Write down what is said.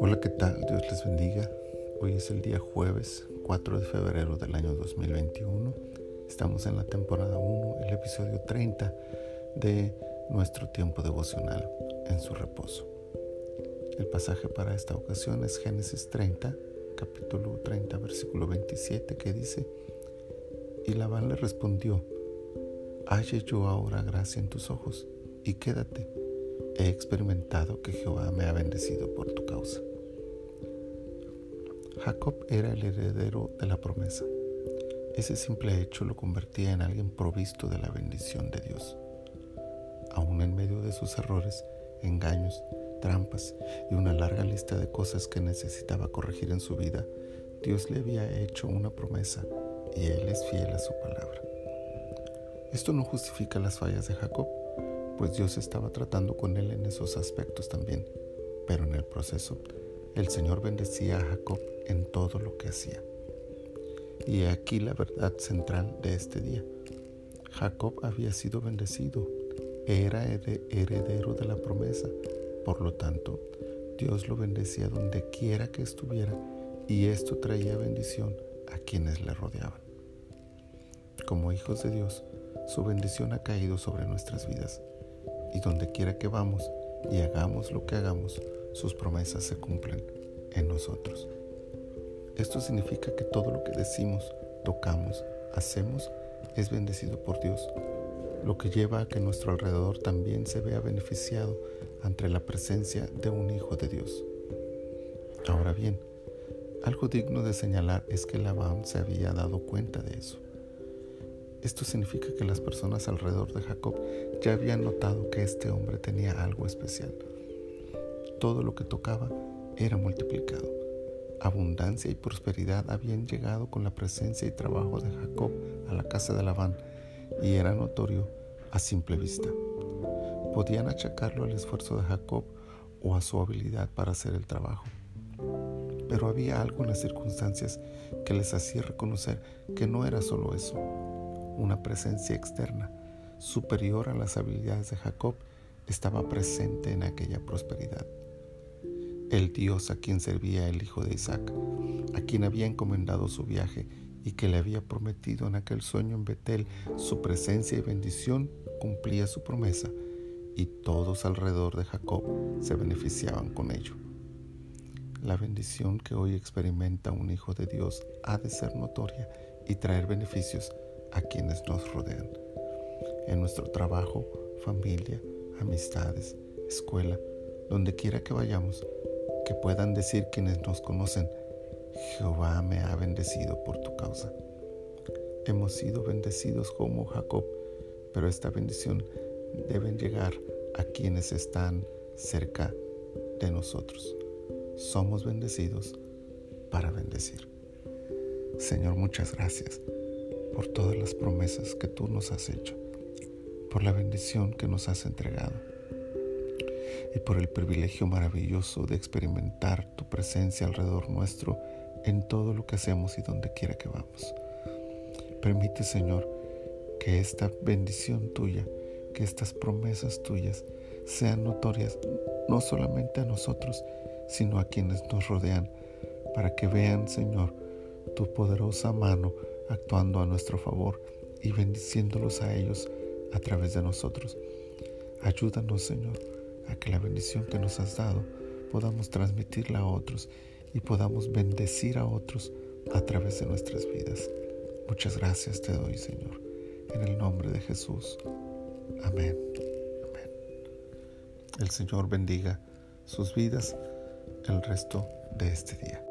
Hola, ¿qué tal? Dios les bendiga. Hoy es el día jueves 4 de febrero del año 2021. Estamos en la temporada 1, el episodio 30 de nuestro tiempo devocional en su reposo. El pasaje para esta ocasión es Génesis 30, capítulo 30, versículo 27, que dice, Y Labán le respondió, Halle yo ahora gracia en tus ojos, y quédate. He experimentado que Jehová me ha bendecido por tu causa. Jacob era el heredero de la promesa. Ese simple hecho lo convertía en alguien provisto de la bendición de Dios. Aún en medio de sus errores, engaños, trampas y una larga lista de cosas que necesitaba corregir en su vida, Dios le había hecho una promesa y Él es fiel a su palabra. Esto no justifica las fallas de Jacob, pues Dios estaba tratando con él en esos aspectos también, pero en el proceso el Señor bendecía a Jacob en todo lo que hacía. Y aquí la verdad central de este día. Jacob había sido bendecido, era heredero de la promesa, por lo tanto, Dios lo bendecía donde quiera que estuviera y esto traía bendición a quienes le rodeaban. Como hijos de Dios, su bendición ha caído sobre nuestras vidas y donde quiera que vamos y hagamos lo que hagamos, sus promesas se cumplen en nosotros. Esto significa que todo lo que decimos, tocamos, hacemos es bendecido por Dios, lo que lleva a que nuestro alrededor también se vea beneficiado ante la presencia de un Hijo de Dios. Ahora bien, algo digno de señalar es que Labán se había dado cuenta de eso. Esto significa que las personas alrededor de Jacob ya habían notado que este hombre tenía algo especial. Todo lo que tocaba era multiplicado. Abundancia y prosperidad habían llegado con la presencia y trabajo de Jacob a la casa de Labán y era notorio a simple vista. Podían achacarlo al esfuerzo de Jacob o a su habilidad para hacer el trabajo. Pero había algo en las circunstancias que les hacía reconocer que no era solo eso, una presencia externa, superior a las habilidades de Jacob, estaba presente en aquella prosperidad. El Dios a quien servía el hijo de Isaac, a quien había encomendado su viaje y que le había prometido en aquel sueño en Betel su presencia y bendición, cumplía su promesa y todos alrededor de Jacob se beneficiaban con ello. La bendición que hoy experimenta un hijo de Dios ha de ser notoria y traer beneficios a quienes nos rodean. En nuestro trabajo, familia, amistades, escuela, donde quiera que vayamos, que puedan decir quienes nos conocen, Jehová me ha bendecido por tu causa. Hemos sido bendecidos como Jacob, pero esta bendición debe llegar a quienes están cerca de nosotros. Somos bendecidos para bendecir. Señor, muchas gracias por todas las promesas que tú nos has hecho, por la bendición que nos has entregado y por el privilegio maravilloso de experimentar tu presencia alrededor nuestro en todo lo que hacemos y donde quiera que vamos. Permite, Señor, que esta bendición tuya, que estas promesas tuyas sean notorias no solamente a nosotros, sino a quienes nos rodean, para que vean, Señor, tu poderosa mano actuando a nuestro favor y bendiciéndolos a ellos a través de nosotros. Ayúdanos, Señor, a que la bendición que nos has dado podamos transmitirla a otros y podamos bendecir a otros a través de nuestras vidas. Muchas gracias te doy, Señor, en el nombre de Jesús. Amén. Amén. El Señor bendiga sus vidas el resto de este día.